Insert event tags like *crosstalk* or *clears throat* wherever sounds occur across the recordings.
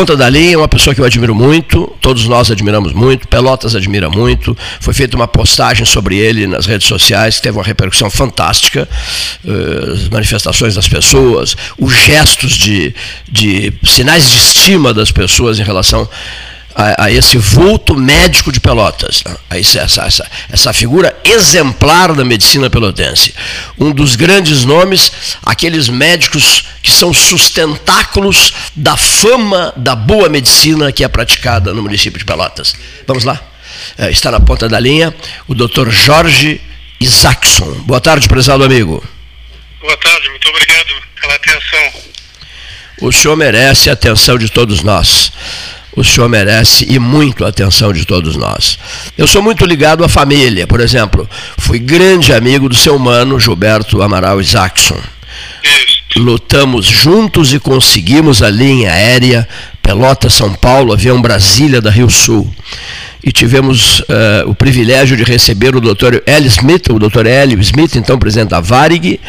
ponta da linha, uma pessoa que eu admiro muito, todos nós admiramos muito, Pelotas admira muito. Foi feita uma postagem sobre ele nas redes sociais, que teve uma repercussão fantástica. Uh, as manifestações das pessoas, os gestos de, de sinais de estima das pessoas em relação a, a esse vulto médico de Pelotas, né? a essa, essa, essa figura exemplar da medicina pelotense. Um dos grandes nomes, aqueles médicos que são sustentáculos da fama da boa medicina que é praticada no município de Pelotas. Vamos lá? É, está na ponta da linha o Dr. Jorge Isaacson. Boa tarde, prezado amigo. Boa tarde, muito obrigado pela atenção. O senhor merece a atenção de todos nós o senhor merece e muito a atenção de todos nós. Eu sou muito ligado à família, por exemplo, fui grande amigo do seu mano Gilberto Amaral Isaacson. Lutamos juntos e conseguimos a linha aérea Pelota-São Paulo, avião Brasília da Rio Sul e tivemos uh, o privilégio de receber o Dr. L. Smith, o Dr. L. Smith, então presidente da Varig,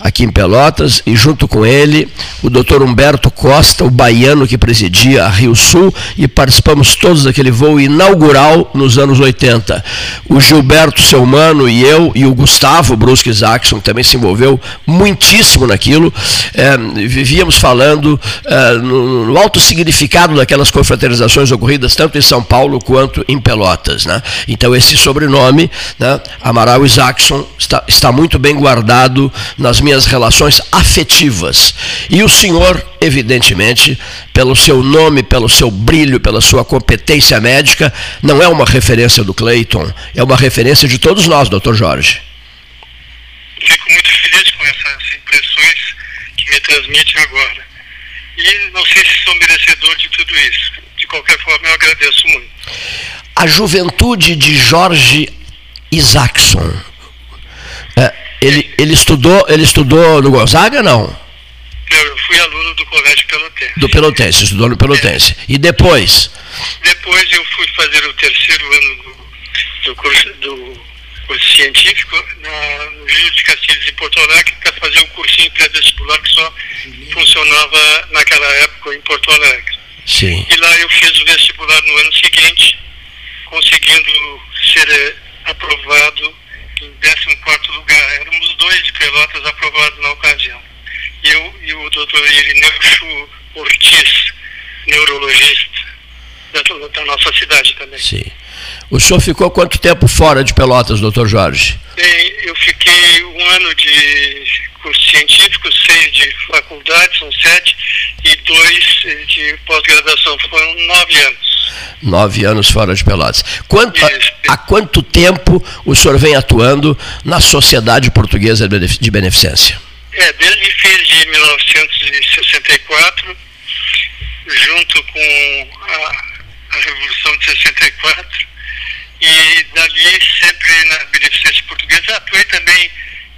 aqui em Pelotas, e junto com ele o Dr. Humberto Costa, o baiano que presidia a Rio Sul, e participamos todos daquele voo inaugural nos anos 80. O Gilberto Selmano e eu, e o Gustavo Brusque Jackson, também se envolveu muitíssimo naquilo, eh, vivíamos falando eh, no, no alto significado daquelas confraternizações ocorridas tanto em São Paulo quanto em Pelotas. Né? Então, esse sobrenome, né, Amaral Isaacson, está, está muito bem guardado nas minhas relações afetivas. E o senhor, evidentemente, pelo seu nome, pelo seu brilho, pela sua competência médica, não é uma referência do Clayton, é uma referência de todos nós, doutor Jorge. Fico muito feliz com essas impressões que me transmite agora. E não sei se sou merecedor de tudo isso. De qualquer forma, eu agradeço muito. A juventude de Jorge Isaacson. É, ele, ele, estudou, ele estudou no Gonzaga, não? Eu fui aluno do Colégio Pelotense. Do Pelotense, estudou no Pelotense. É. E depois? Depois eu fui fazer o terceiro ano do, do, curso, do curso científico na, no Júlio de Castilhos, em Porto Alegre, para fazer um cursinho pré-vestibular que só funcionava naquela época em Porto Alegre. Sim. E lá eu fiz o vestibular no ano seguinte, conseguindo ser eh, aprovado em 14 lugar. Éramos dois de Pelotas aprovados na ocasião. Eu e o doutor Irineu Chu Ortiz, neurologista da, da, nossa cidade também. Sim. O senhor ficou quanto tempo fora de Pelotas, doutor Jorge? Bem, eu fiquei um ano de curso científico, seis de faculdade, são sete, e dois de pós-graduação, foram nove anos. Nove anos fora de Pelotas. Quanto, a, há quanto tempo o senhor vem atuando na Sociedade Portuguesa de Beneficência? É, desde fim de 1964, junto com a, a Revolução de 64, e dali sempre na Beneficência Portuguesa atuei também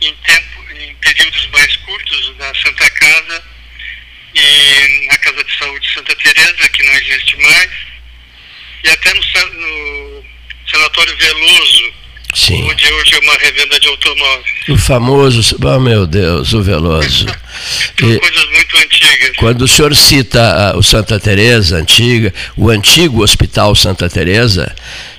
em tempo em períodos mais curtos na Santa Casa e na Casa de Saúde Santa Teresa, que não existe mais, e até no, no Sanatório Veloso, Sim. onde hoje é uma revenda de automóveis. O famoso, oh meu Deus, o Veloso. *laughs* E, coisas muito antigas. Quando o senhor cita o Santa Teresa antiga, o antigo Hospital Santa Teresa,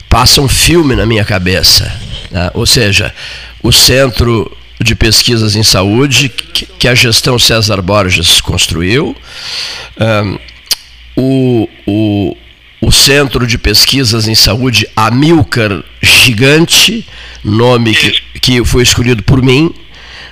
passa um filme na minha cabeça. Né? Ou seja, o centro de pesquisas em saúde que a gestão César Borges construiu, um, o, o, o Centro de Pesquisas em Saúde Amilcar Gigante, nome que, que foi escolhido por mim,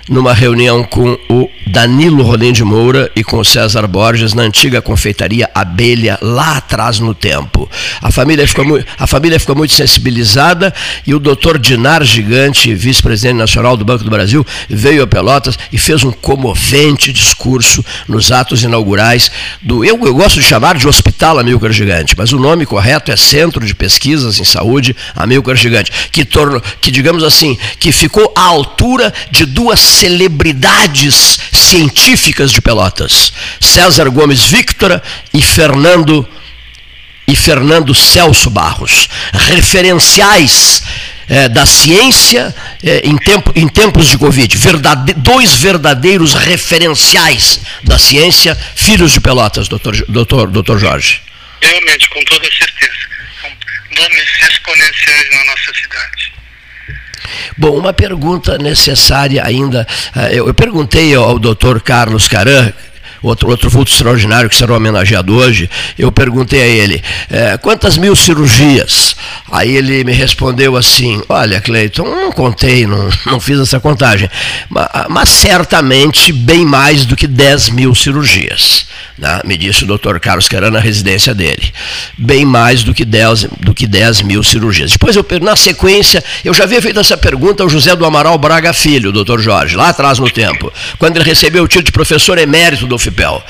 numa reunião com o Danilo Rolim de Moura e com o César Borges na antiga confeitaria Abelha, lá atrás no tempo. A família ficou, muito, a família ficou muito sensibilizada e o doutor Dinar Gigante, vice-presidente nacional do Banco do Brasil, veio a Pelotas e fez um comovente discurso nos atos inaugurais do. Eu, eu gosto de chamar de Hospital Amilcar Gigante, mas o nome correto é Centro de Pesquisas em Saúde Amilcar Gigante, que, torno, que digamos assim, que ficou à altura de duas celebridades científicas de Pelotas, César Gomes Victora e Fernando e Fernando Celso Barros, referenciais é, da ciência é, em, tempo, em tempos de Covid. Verdade, dois verdadeiros referenciais da ciência, filhos de Pelotas, doutor, doutor, doutor Jorge. Realmente, com toda certeza. São nomes exponenciais na nossa cidade. Bom, uma pergunta necessária ainda. É, eu perguntei ao doutor Carlos Caran, outro, outro vulto extraordinário que será homenageado hoje, eu perguntei a ele, é, quantas mil cirurgias? Aí ele me respondeu assim, olha Cleiton, não contei, não, *laughs* não fiz essa contagem, mas, mas certamente bem mais do que 10 mil cirurgias, né? me disse o doutor Carlos Caran na residência dele, bem mais do que 10, do que 10 mil cirurgias. Depois, eu, na sequência, eu já havia feito essa pergunta ao José do Amaral Braga Filho, doutor Jorge, lá atrás no tempo, quando ele recebeu o título de professor emérito do FIP Cipel.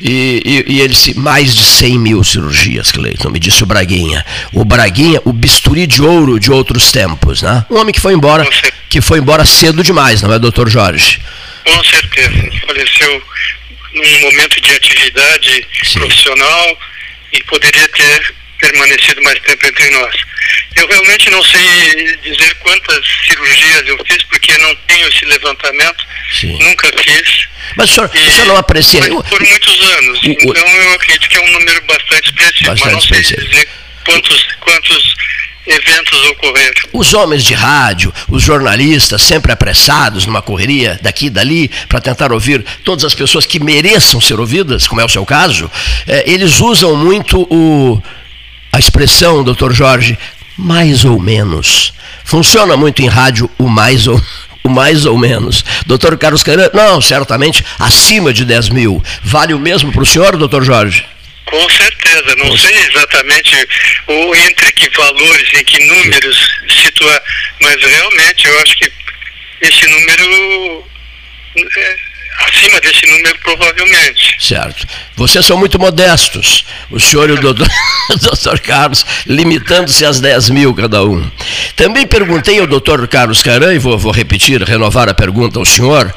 E, e, e ele disse, mais de 100 mil cirurgias, Cleiton, me disse o Braguinha. O Braguinha, o bisturi de ouro de outros tempos, né? Um homem que foi embora, que foi embora cedo demais, não é, doutor Jorge? Com certeza. Faleceu num momento de atividade Sim. profissional e poderia ter permanecido mais tempo entre nós. Eu realmente não sei dizer quantas cirurgias eu fiz, porque não tenho esse levantamento, Sim. nunca fiz. Mas o senhor, e, o senhor não aprecia. Por muitos anos. O, então eu acredito que é um número bastante expressivo, bastante mas não sei expressivo. dizer quantos, quantos eventos ocorreram. Os homens de rádio, os jornalistas, sempre apressados numa correria daqui e dali, para tentar ouvir todas as pessoas que mereçam ser ouvidas, como é o seu caso, é, eles usam muito o, expressão, doutor Jorge, mais ou menos. Funciona muito em rádio o mais ou *laughs* o mais ou menos. Doutor Carlos Caran, não, certamente acima de 10 mil. Vale o mesmo para o senhor, doutor Jorge? Com certeza, não sei exatamente o, entre que valores, em que números situar, mas realmente eu acho que esse número é, acima desse número, provavelmente. Certo. Vocês são muito modestos, o senhor e o doutor, *laughs* doutor Carlos, limitando-se às 10 mil cada um. Também perguntei ao doutor Carlos Caran, e vou, vou repetir, renovar a pergunta ao senhor,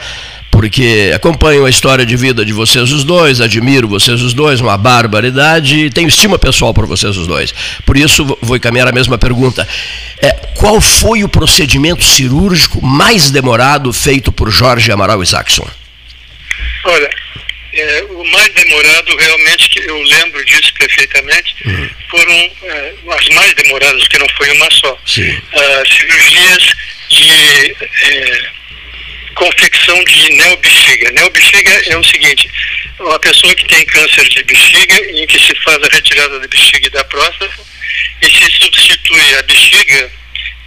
porque acompanho a história de vida de vocês os dois, admiro vocês os dois, uma barbaridade, e tenho estima pessoal por vocês os dois. Por isso, vou encaminhar a mesma pergunta. É, qual foi o procedimento cirúrgico mais demorado feito por Jorge Amaral Isaacson? Olha, é, o mais demorado, realmente, que eu lembro disso perfeitamente, uhum. foram é, as mais demoradas, que não foi uma só. Uh, cirurgias de é, confecção de neobexiga. Neobexiga é o seguinte, uma pessoa que tem câncer de bexiga, em que se faz a retirada da bexiga e da próstata, e se substitui a bexiga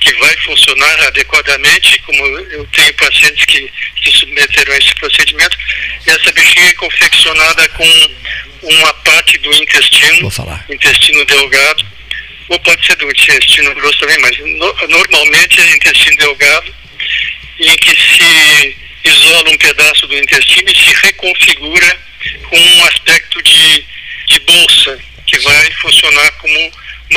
que vai funcionar adequadamente, como eu tenho pacientes que se submeteram a esse procedimento, essa bexiga é confeccionada com uma parte do intestino, intestino delgado, ou pode ser do intestino grosso também, mas no, normalmente é intestino delgado, em que se isola um pedaço do intestino e se reconfigura com um aspecto de, de bolsa, que vai funcionar como uma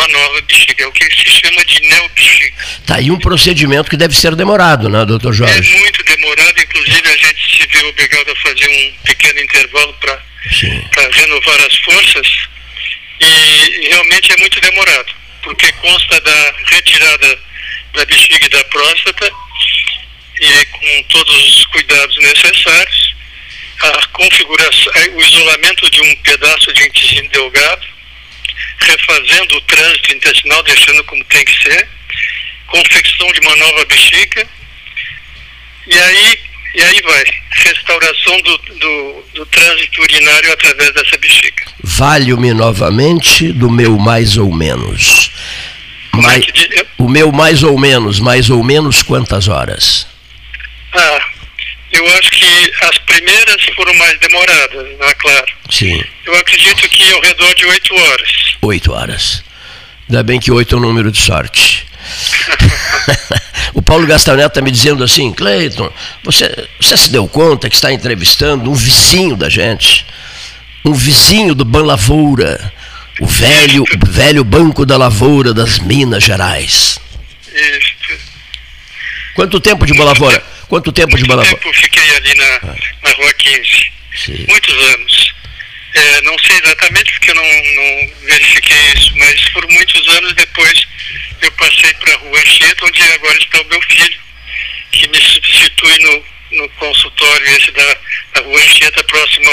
nova bexiga, é o que se chama de neobexiga. Tá aí um procedimento que deve ser demorado, né, doutor Jorge? É muito demorado, inclusive a gente se vê obrigado a fazer um pequeno intervalo para renovar as forças, e realmente é muito demorado, porque consta da retirada da bexiga e da próstata, e com todos os cuidados necessários, a configuração, o isolamento de um pedaço de intestino delgado, refazendo o trânsito intestinal, deixando como tem que ser, confecção de uma nova bexiga, e aí, e aí vai, restauração do, do, do trânsito urinário através dessa bexiga. Valho-me novamente do meu mais ou menos. Mais, o meu mais ou menos, mais ou menos quantas horas? Ah, eu acho que as primeiras foram mais demoradas, é claro. Sim. Eu acredito que ao redor de oito horas. Oito horas. Ainda bem que oito é um número de sorte. *laughs* o Paulo Gastaneto está me dizendo assim, Cleiton, você, você se deu conta que está entrevistando um vizinho da gente, um vizinho do Ban Lavoura, o velho, o velho Banco da Lavoura das Minas Gerais. Isso. Quanto tempo de Ban Lavoura? Quanto tempo Muito de Lavoura? tempo fiquei ali na, ah. na Rua 15. Sim. Muitos anos. É, não sei exatamente porque eu não, não verifiquei isso, mas por muitos anos depois eu passei para a rua Anchieta, onde agora está o meu filho, que me substitui no, no consultório esse da, da rua Anchieta, próximo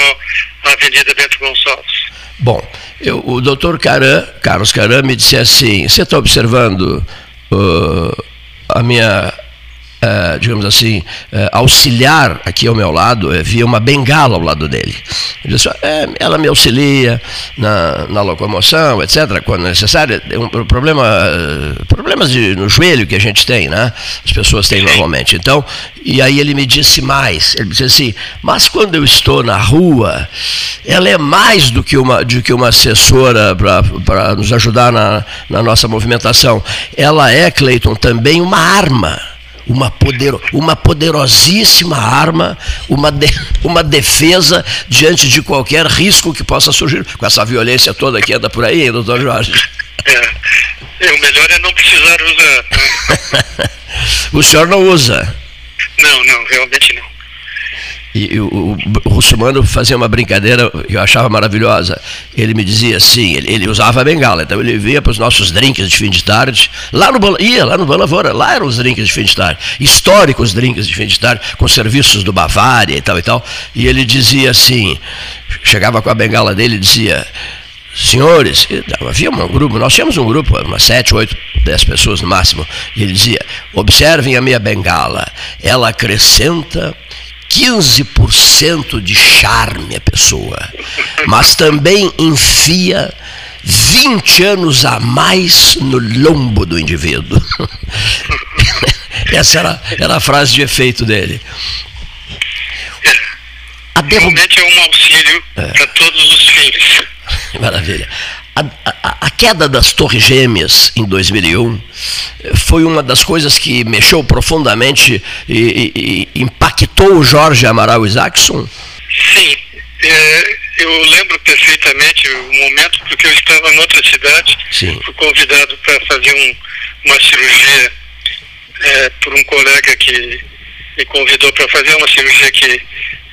à Avenida Bento Gonçalves. Bom, eu, o doutor Caran, Carlos Caran, me disse assim: você está observando uh, a minha Uh, digamos assim, uh, auxiliar aqui ao meu lado, uh, via uma bengala ao lado dele. Ele disse, é, ela me auxilia na, na locomoção, etc., quando necessário. É um problema, problemas de, no joelho que a gente tem, né? As pessoas têm normalmente. Então, e aí ele me disse mais, ele disse assim, mas quando eu estou na rua, ela é mais do que uma, do que uma assessora para nos ajudar na, na nossa movimentação. Ela é, Cleiton, também uma arma uma, poder, uma poderosíssima arma, uma, de, *laughs* uma defesa diante de qualquer risco que possa surgir com essa violência toda que anda por aí, hein, doutor Jorge? É, o melhor é não precisar usar. Né? *laughs* o senhor não usa? Não, não, realmente não. E, o, o, o Russumano fazia uma brincadeira que eu achava maravilhosa. Ele me dizia assim, ele, ele usava a bengala, então ele via para os nossos drinks de fim de tarde, lá no ia lá no Balavora, lá eram os drinks de fim de tarde, históricos drinks de fim de tarde, com serviços do Bavária e tal e tal, e ele dizia assim, chegava com a bengala dele e dizia, senhores, havia um grupo, nós tínhamos um grupo, umas sete, oito, dez pessoas no máximo, e ele dizia, observem a minha bengala, ela acrescenta 15% de charme a pessoa, mas também enfia 20 anos a mais no lombo do indivíduo. *laughs* Essa era, era a frase de efeito dele. A derrub... Realmente é um auxílio é. para todos os fins. *laughs* Maravilha. A, a, a, queda das Torres Gêmeas em 2001 foi uma das coisas que mexeu profundamente e, e, e impactou o Jorge Amaral Isaacson? Sim, é, eu lembro perfeitamente o momento, porque eu estava em outra cidade, Sim. fui convidado para fazer um, uma cirurgia é, por um colega que me convidou para fazer uma cirurgia que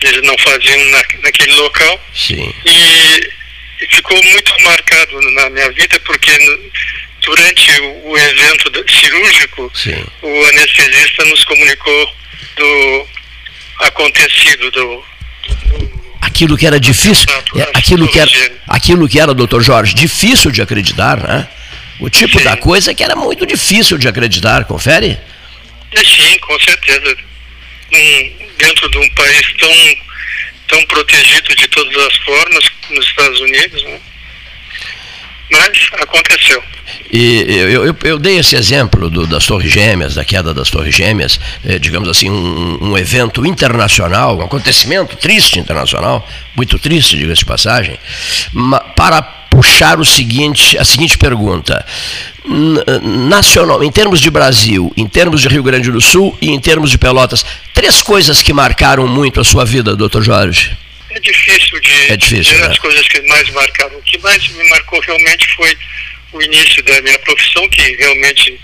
eles não faziam na, naquele local. Sim. E ficou muito marcado na minha vida porque durante o, evento cirúrgico Sim. o anestesista nos comunicou do acontecido do, do aquilo que era difícil é, aquilo que era aquilo que era doutor Jorge difícil de acreditar né o tipo sim. da coisa que era muito difícil de acreditar confere é, sim com certeza um, dentro de um país tão tão protegido de todas as formas nos Estados Unidos, né? mas aconteceu. E eu, eu, eu, dei esse exemplo do, das Torres Gêmeas, da queda das Torres Gêmeas, eh, digamos assim, um, um, evento internacional, um acontecimento triste internacional, muito triste, diga-se de passagem, para puxar o seguinte, a seguinte pergunta. Nacional, em termos de Brasil, em termos de Rio Grande do Sul e em termos de Pelotas, três coisas que marcaram muito a sua vida, doutor Jorge. É difícil de é difícil, dizer né? as coisas que mais marcaram. O que mais me marcou realmente foi o início da minha profissão, que realmente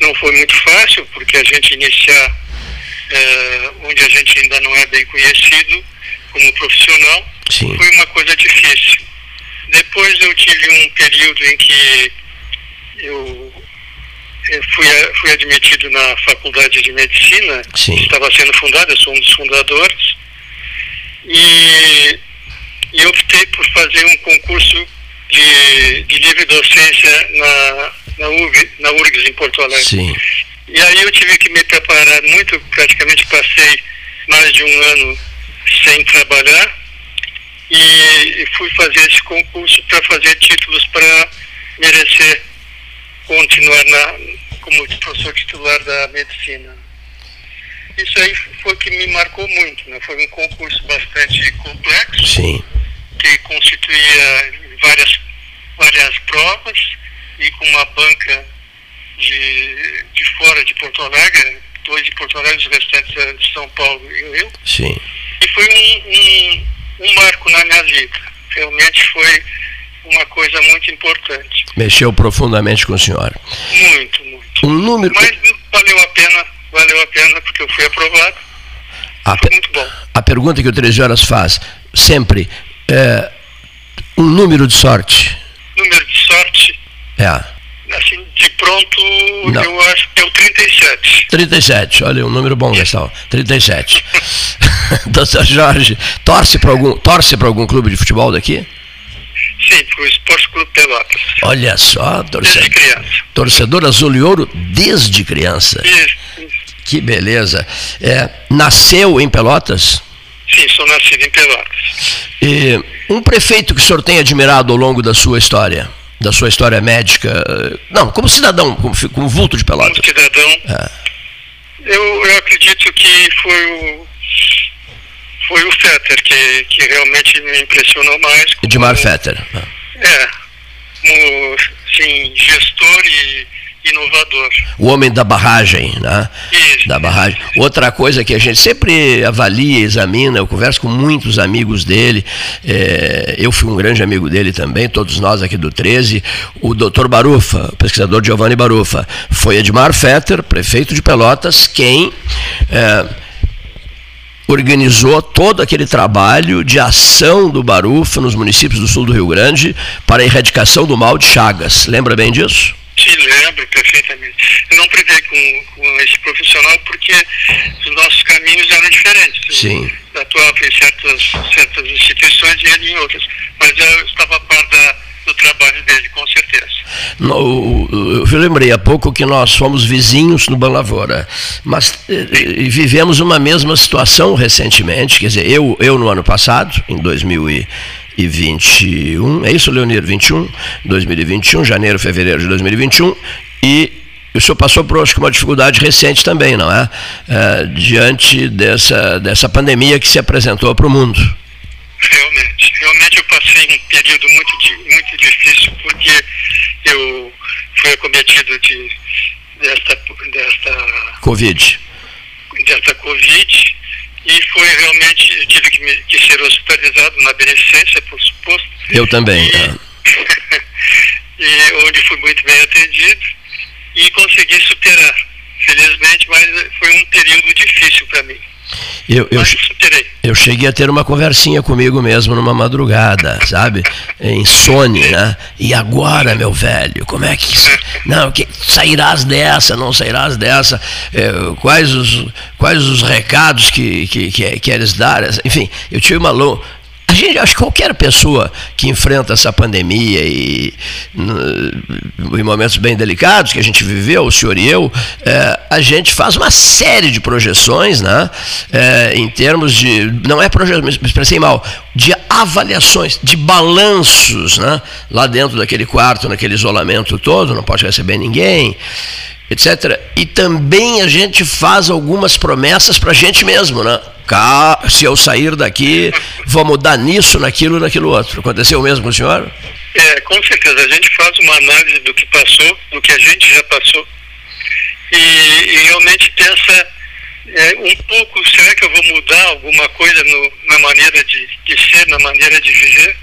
não foi muito fácil, porque a gente iniciar é, onde a gente ainda não é bem conhecido como profissional, Sim. foi uma coisa difícil. Depois eu tive um período em que eu, eu fui, fui admitido na faculdade de medicina, Sim. que estava sendo fundada, eu sou um dos fundadores, e, e optei por fazer um concurso de, de livre docência na, na, URG, na URGS em Porto Alegre. Sim. E aí eu tive que me preparar muito, praticamente passei mais de um ano sem trabalhar, e, fui fazer esse concurso para fazer títulos para merecer continuar na, como professor titular da medicina. Isso aí foi o que me marcou muito, né? Foi um concurso bastante complexo, Sim. que constituía várias, várias provas e com uma banca de, de fora de Porto Alegre, dois de Porto Alegre, os restantes de São Paulo e Rio. Sim. E foi um, um um marco na minha vida. Realmente foi uma coisa muito importante. Mexeu profundamente com o senhor. Muito, muito. Um número. Mas valeu a pena, valeu a pena porque eu fui aprovado. A foi muito bom. A pergunta que o 13 horas faz sempre é um número de sorte. Número de sorte. É. Assim, de confronto, Não. eu acho que é o 37. 37, olha, um número bom, Gastão. 37. *laughs* Doutor Jorge, torce para algum, torce algum clube de futebol daqui? Sim, para o Esporte Clube Pelotas. Olha só, torcedor. Desde criança. Torcedor azul e ouro desde criança. Isso. Que beleza. É, nasceu em Pelotas? Sim, sou nascido em Pelotas. E um prefeito que o senhor tem admirado ao longo da sua história? Da sua história médica? Não, como cidadão, como, como vulto de Pelotas. Como cidadão, é. eu, eu acredito que foi o, foi o Fetter que, que realmente me impressionou mais. Como, Edmar Fetter. É, como sim, gestor e inovador. O homem da barragem, né? Isso. Da barragem. Outra coisa que a gente sempre avalia, examina, eu converso com muitos amigos dele, é, eu fui um grande amigo dele também, todos nós aqui do 13, o doutor Barufa, o pesquisador Giovanni Barufa, foi Edmar Fetter, prefeito de Pelotas, quem... É, organizou todo aquele trabalho de ação do Barufa nos municípios do sul do Rio Grande para a erradicação do mal de Chagas. Lembra bem disso? Te lembro perfeitamente. Eu não privei com, com esse profissional porque os nossos caminhos eram diferentes. Sim. Eu atuava em certas, certas instituições e ele em outras. Mas eu estava a par da, do trabalho dele, com certeza. No, eu lembrei há pouco que nós fomos vizinhos no Banlavora, mas e, e vivemos uma mesma situação recentemente. Quer dizer, eu, eu no ano passado, em 2000 e 2021, é isso, Leonir? 21, 2021, janeiro, fevereiro de 2021, e o senhor passou por acho uma dificuldade recente também, não é? é diante dessa, dessa pandemia que se apresentou para o mundo. Eu passei um período muito, muito difícil porque eu fui acometido de, desta, desta Covid. Desta Covid e foi realmente, eu tive que, me, que ser hospitalizado na beneficência, por suposto. Eu também. E, é. *laughs* e onde fui muito bem atendido e consegui superar. Felizmente, mas foi um período difícil para mim. Eu, eu, eu, cheguei a ter uma conversinha comigo mesmo numa madrugada, sabe? Em Sony, né? E agora, meu velho, como é que. Não, que, sairás dessa, não sairás dessa? É, quais, os, quais os recados que, que, que queres dar? Enfim, eu tive uma, a gente, acho que qualquer pessoa que enfrenta essa pandemia e em momentos bem delicados que a gente viveu, o senhor e eu, é, a gente faz uma série de projeções, né? É, em termos de, não é projeção, me expressei mal, de avaliações, de balanços, né? Lá dentro daquele quarto, naquele isolamento todo, não pode receber ninguém etc. E também a gente faz algumas promessas para a gente mesmo, né? Se eu sair daqui, vou mudar nisso, naquilo, naquilo outro. Aconteceu o mesmo com o senhor? É, com certeza. A gente faz uma análise do que passou, do que a gente já passou, e, e realmente pensa é, um pouco, será que eu vou mudar alguma coisa no, na maneira de, de ser, na maneira de viver?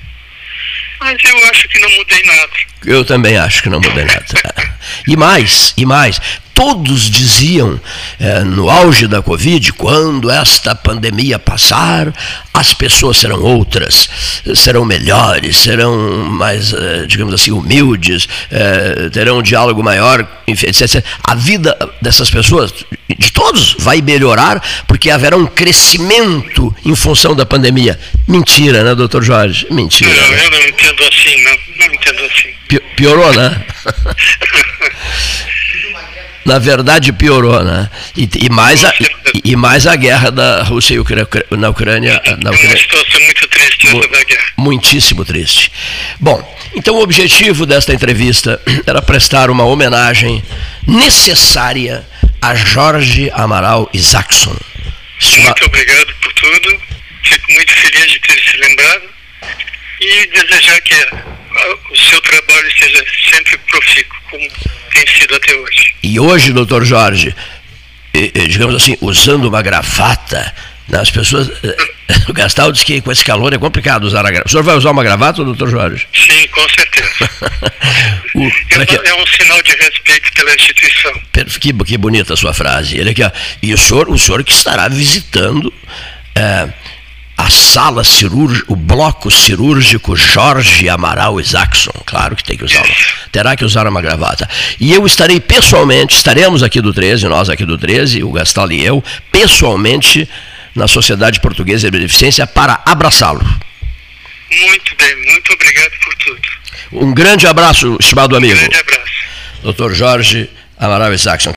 Mas eu acho que não mudei nada. Eu também acho que não mudei nada. *laughs* e mais, e mais, todos diziam é, no auge da Covid, quando esta pandemia passar, as pessoas serão outras, serão melhores, serão mais, é, digamos assim, humildes, é, terão um diálogo maior, enfim, etc. A vida dessas pessoas, de todos, vai melhorar porque haverá um crescimento em função da pandemia. Mentira, né, doutor Jorge? Mentira. Não, eu não entendo assim, não, não entendo assim. Piorou, né? *laughs* na verdade piorou, né? E, e mais, a, e, e, mais a guerra da Rússia e Ucrânia, na Ucrânia. Na Ucrânia. É uma situação muito triste essa da guerra. Muitíssimo triste. Bom, então o objetivo desta entrevista *clears throat* era prestar uma homenagem necessária a Jorge Amaral Isaacson. Muito obrigado por tudo. Fico muito feliz de ter se lembrado e desejar que o seu trabalho seja sempre profícuo, como tem sido até hoje. E hoje, doutor Jorge, digamos assim, usando uma gravata, né, as pessoas. *laughs* O Gastal diz que com esse calor é complicado usar a gravata. O senhor vai usar uma gravata, doutor Jorge? Sim, com certeza. *laughs* o, é, é, um sinal de respeito pela instituição. Que, que bonita a sua frase. Ele aqui, ó, e o senhor, o senhor que estará visitando. É, a sala cirúrgica, o bloco cirúrgico Jorge Amaral Isaacson. Claro que tem que usar terá que usar uma gravata. E eu estarei pessoalmente, estaremos aqui do 13, nós aqui do 13, o Gastal e eu, pessoalmente na Sociedade Portuguesa de Beneficência para abraçá-lo. Muito bem, muito obrigado por tudo. Um grande abraço, estimado amigo. Um grande abraço. Dr. Jorge Amaral Saxon.